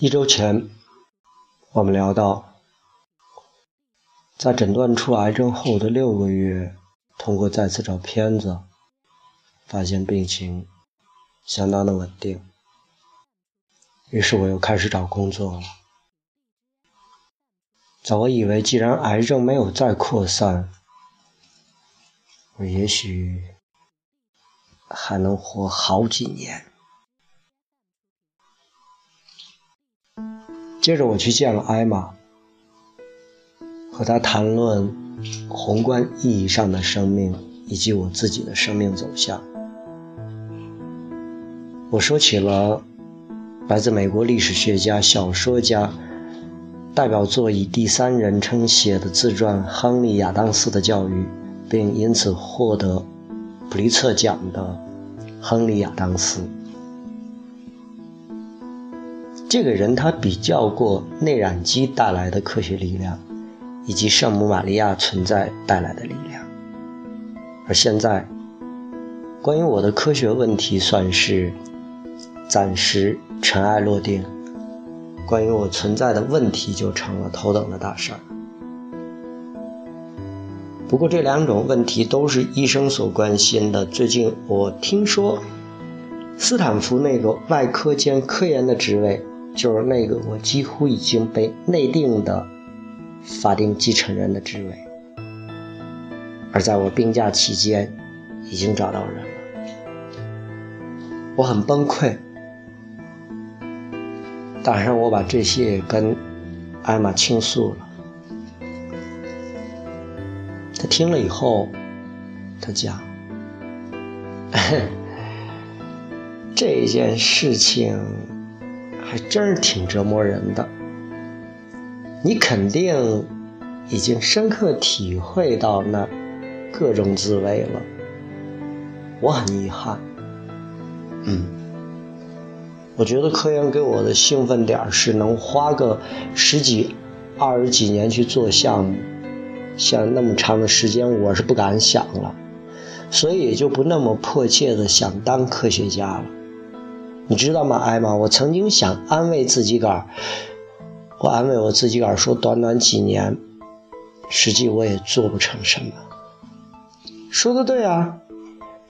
一周前，我们聊到，在诊断出癌症后的六个月，通过再次找片子，发现病情相当的稳定。于是我又开始找工作了。在我以为既然癌症没有再扩散，我也许还能活好几年。接着我去见了艾玛，和她谈论宏观意义上的生命以及我自己的生命走向。我说起了来自美国历史学家、小说家，代表作以第三人称写的自传《亨利·亚当斯的教育》，并因此获得普利策奖的亨利·亚当斯。这个人他比较过内染机带来的科学力量，以及圣母玛利亚存在带来的力量。而现在，关于我的科学问题算是暂时尘埃落定，关于我存在的问题就成了头等的大事儿。不过这两种问题都是医生所关心的。最近我听说，斯坦福那个外科兼科研的职位。就是那个我几乎已经被内定的法定继承人的职位，而在我病假期间，已经找到人了。我很崩溃，当然我把这些跟艾玛倾诉了。他听了以后，他讲，这件事情。还真是挺折磨人的，你肯定已经深刻体会到那各种滋味了。我很遗憾，嗯，我觉得科研给我的兴奋点是能花个十几、二十几年去做项目，像那么长的时间我是不敢想了，所以也就不那么迫切的想当科学家了。你知道吗，艾玛？我曾经想安慰自己个儿，我安慰我自己个儿说，短短几年，实际我也做不成什么。说的对啊，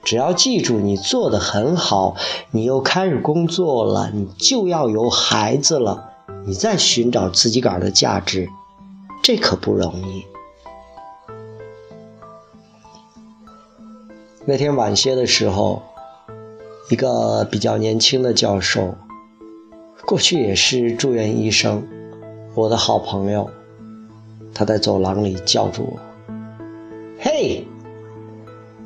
只要记住你做的很好，你又开始工作了，你就要有孩子了，你再寻找自己个儿的价值，这可不容易。那天晚些的时候。一个比较年轻的教授，过去也是住院医生，我的好朋友。他在走廊里叫住我：“嘿，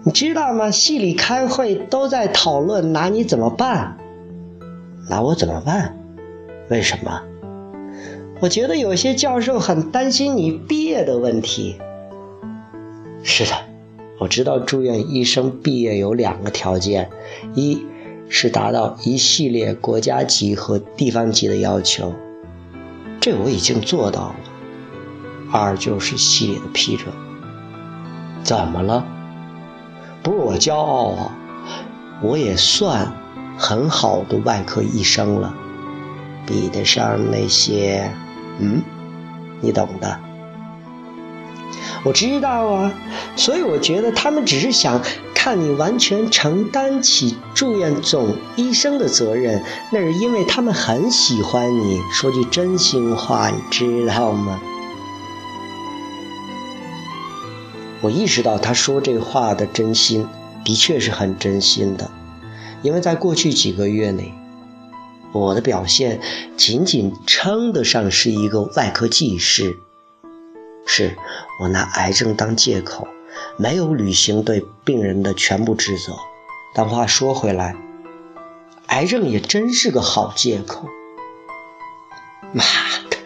你知道吗？系里开会都在讨论拿你怎么办？拿我怎么办？为什么？我觉得有些教授很担心你毕业的问题。是的，我知道住院医生毕业有两个条件，一。”是达到一系列国家级和地方级的要求，这我已经做到了。二就是系里的批准。怎么了？不是我骄傲啊，我也算很好的外科医生了，比得上那些……嗯，你懂的。我知道啊，所以我觉得他们只是想。看你完全承担起住院总医生的责任，那是因为他们很喜欢你。说句真心话，你知道吗？我意识到他说这话的真心，的确是很真心的，因为在过去几个月内，我的表现仅仅称得上是一个外科技师，是我拿癌症当借口。没有履行对病人的全部职责，但话说回来，癌症也真是个好借口。妈的！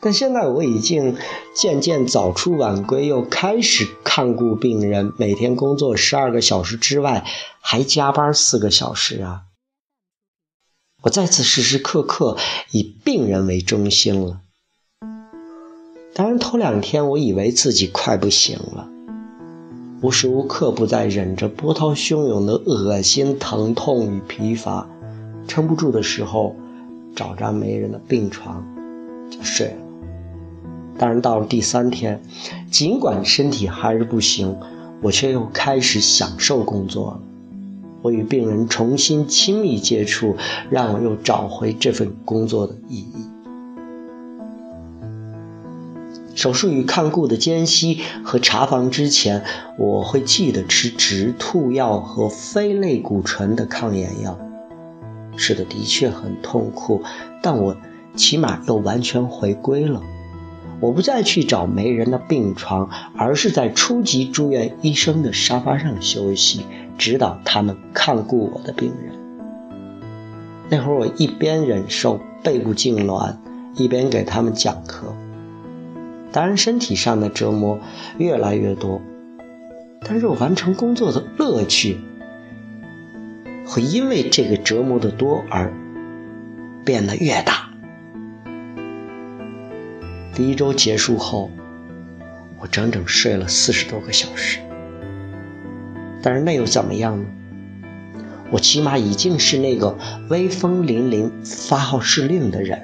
但现在我已经渐渐早出晚归，又开始看顾病人，每天工作十二个小时之外，还加班四个小时啊！我再次时时刻刻以病人为中心了。当然，头两天我以为自己快不行了，无时无刻不在忍着波涛汹涌的恶心、疼痛与疲乏，撑不住的时候，找张没人的病床就睡了。当然，到了第三天，尽管身体还是不行，我却又开始享受工作了。我与病人重新亲密接触，让我又找回这份工作的意义。手术与看顾的间隙和查房之前，我会记得吃止吐药和非类固醇的抗炎药。吃的的确很痛苦，但我起码又完全回归了。我不再去找没人的病床，而是在初级住院医生的沙发上休息。指导他们看顾我的病人。那会儿我一边忍受背部痉挛，一边给他们讲课。当然，身体上的折磨越来越多，但是我完成工作的乐趣会因为这个折磨的多而变得越大。第一周结束后，我整整睡了四十多个小时。但是那又怎么样呢？我起码已经是那个威风凛凛发号施令的人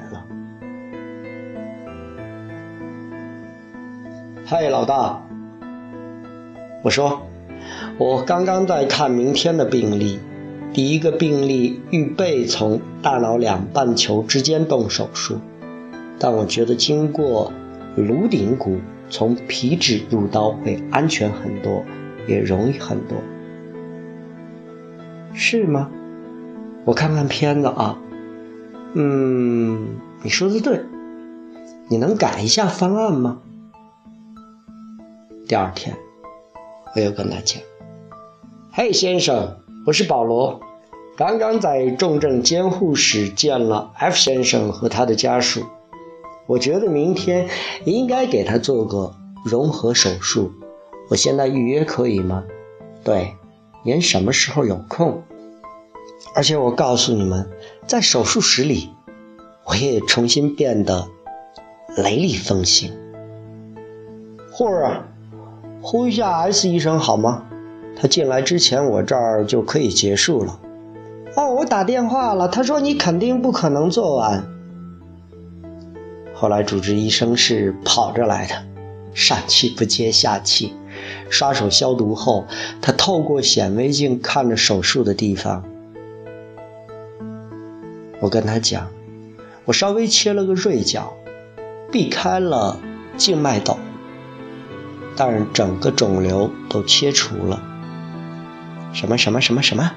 嗨，老大，我说，我刚刚在看明天的病例，第一个病例预备从大脑两半球之间动手术，但我觉得经过颅顶骨从皮质入刀会安全很多。也容易很多，是吗？我看看片子啊，嗯，你说的对，你能改一下方案吗？第二天，我又跟他讲：“嘿，先生，我是保罗，刚刚在重症监护室见了 F 先生和他的家属，我觉得明天应该给他做个融合手术。”我现在预约可以吗？对，您什么时候有空？而且我告诉你们，在手术室里，我也重新变得雷厉风行。霍儿，呼一下 S 医生好吗？他进来之前，我这儿就可以结束了。哦，我打电话了，他说你肯定不可能做完。后来主治医生是跑着来的，上气不接下气。刷手消毒后，他透过显微镜看着手术的地方。我跟他讲，我稍微切了个锐角，避开了静脉斗，但整个肿瘤都切除了。什么什么什么什么？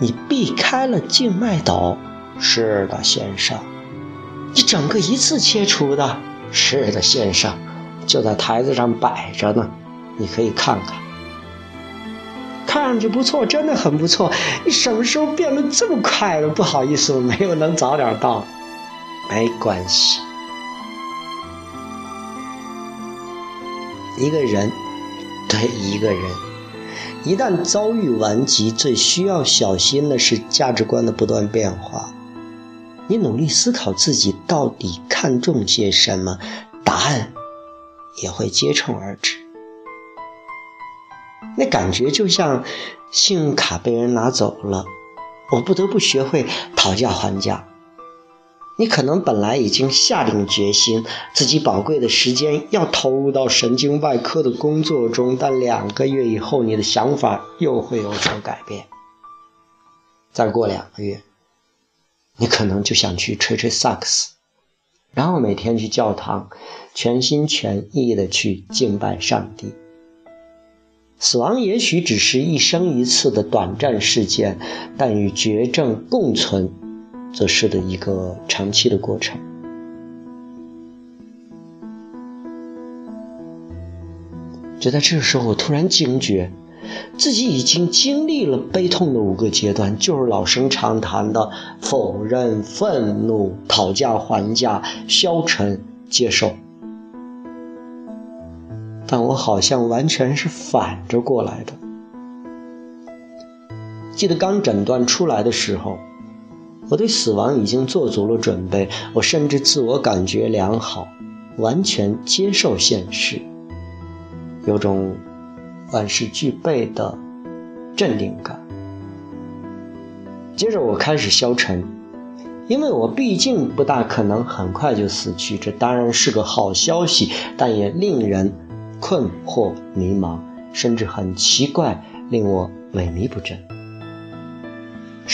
你避开了静脉斗？是的，先生。你整个一次切除的？是的，先生。就在台子上摆着呢。你可以看看，看上去不错，真的很不错。你什么时候变得这么快了？不好意思，我没有能早点到。没关系，一个人，对一个人，一旦遭遇顽疾，最需要小心的是价值观的不断变化。你努力思考自己到底看重些什么，答案也会接踵而至。那感觉就像信用卡被人拿走了，我不得不学会讨价还价。你可能本来已经下定决心，自己宝贵的时间要投入到神经外科的工作中，但两个月以后，你的想法又会有所改变。再过两个月，你可能就想去吹吹萨克斯，然后每天去教堂，全心全意的去敬拜上帝。死亡也许只是一生一次的短暂事件，但与绝症共存，则是的一个长期的过程。就在这个时候，我突然惊觉，自己已经经历了悲痛的五个阶段，就是老生常谈的否认、愤怒、讨价还价、消沉、接受。但我好像完全是反着过来的。记得刚诊断出来的时候，我对死亡已经做足了准备，我甚至自我感觉良好，完全接受现实，有种万事俱备的镇定感。接着我开始消沉，因为我毕竟不大可能很快就死去。这当然是个好消息，但也令人困惑、迷茫，甚至很奇怪，令我萎靡不振。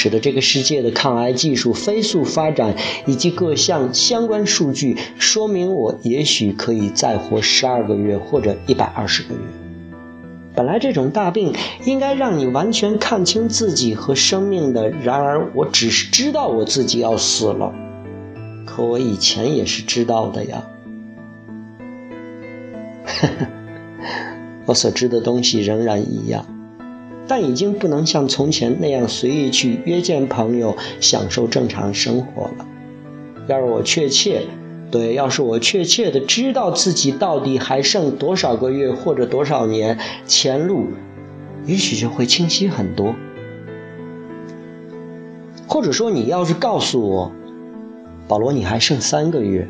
使得这个世界的抗癌技术飞速发展，以及各项相关数据说明，我也许可以再活十二个月或者一百二十个月。本来这种大病应该让你完全看清自己和生命的，然而我只是知道我自己要死了，可我以前也是知道的呀。我所知的东西仍然一样。但已经不能像从前那样随意去约见朋友，享受正常生活了。要是我确切，对，要是我确切的知道自己到底还剩多少个月或者多少年，前路也许就会清晰很多。或者说，你要是告诉我，保罗，你还剩三个月，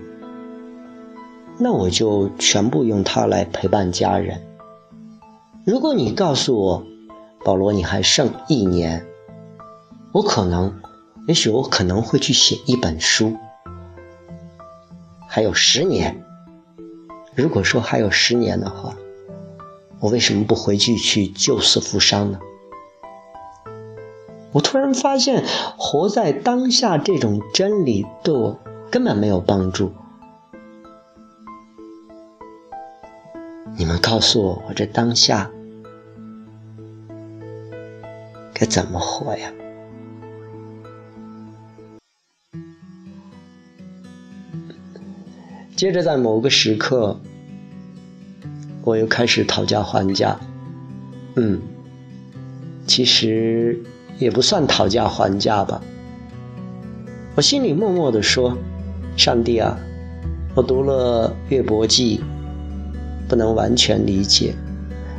那我就全部用它来陪伴家人。如果你告诉我，保罗，你还剩一年，我可能，也许我可能会去写一本书。还有十年，如果说还有十年的话，我为什么不回去去救死扶伤呢？我突然发现，活在当下这种真理对我根本没有帮助。你们告诉我，我这当下。该怎么活呀？接着，在某个时刻，我又开始讨价还价。嗯，其实也不算讨价还价吧。我心里默默的说：“上帝啊，我读了《月伯记》，不能完全理解。”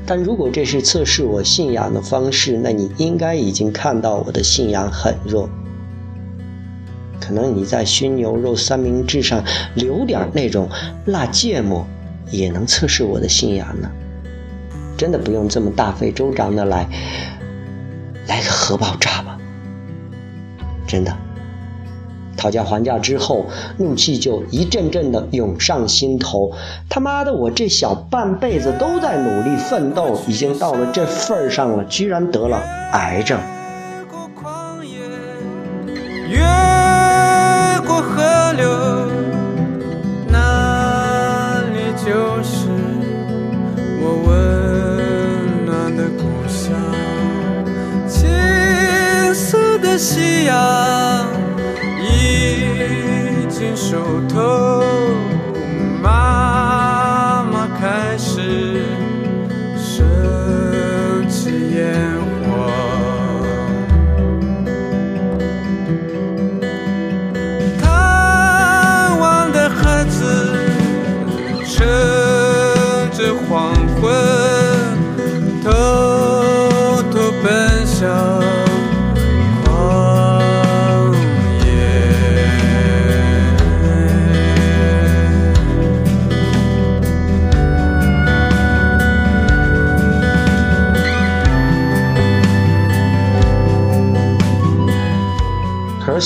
但如果这是测试我信仰的方式，那你应该已经看到我的信仰很弱。可能你在熏牛肉三明治上留点那种辣芥末，也能测试我的信仰呢。真的不用这么大费周章的来，来个核爆炸吧。真的。讨价还价之后，怒气就一阵阵的涌上心头。他妈的，我这小半辈子都在努力奋斗，已经到了这份儿上了，居然得了癌症。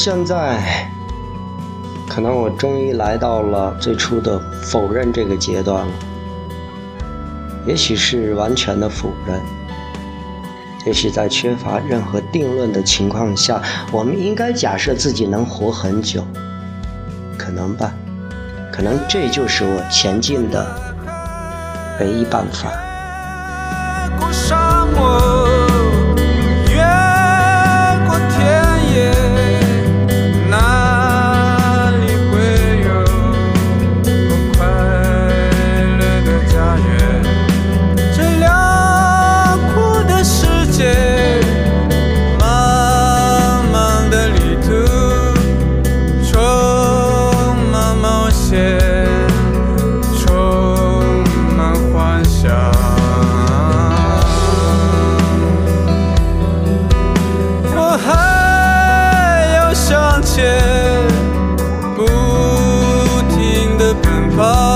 现在，可能我终于来到了最初的否认这个阶段了。也许是完全的否认，也许在缺乏任何定论的情况下，我们应该假设自己能活很久。可能吧，可能这就是我前进的唯一办法。call.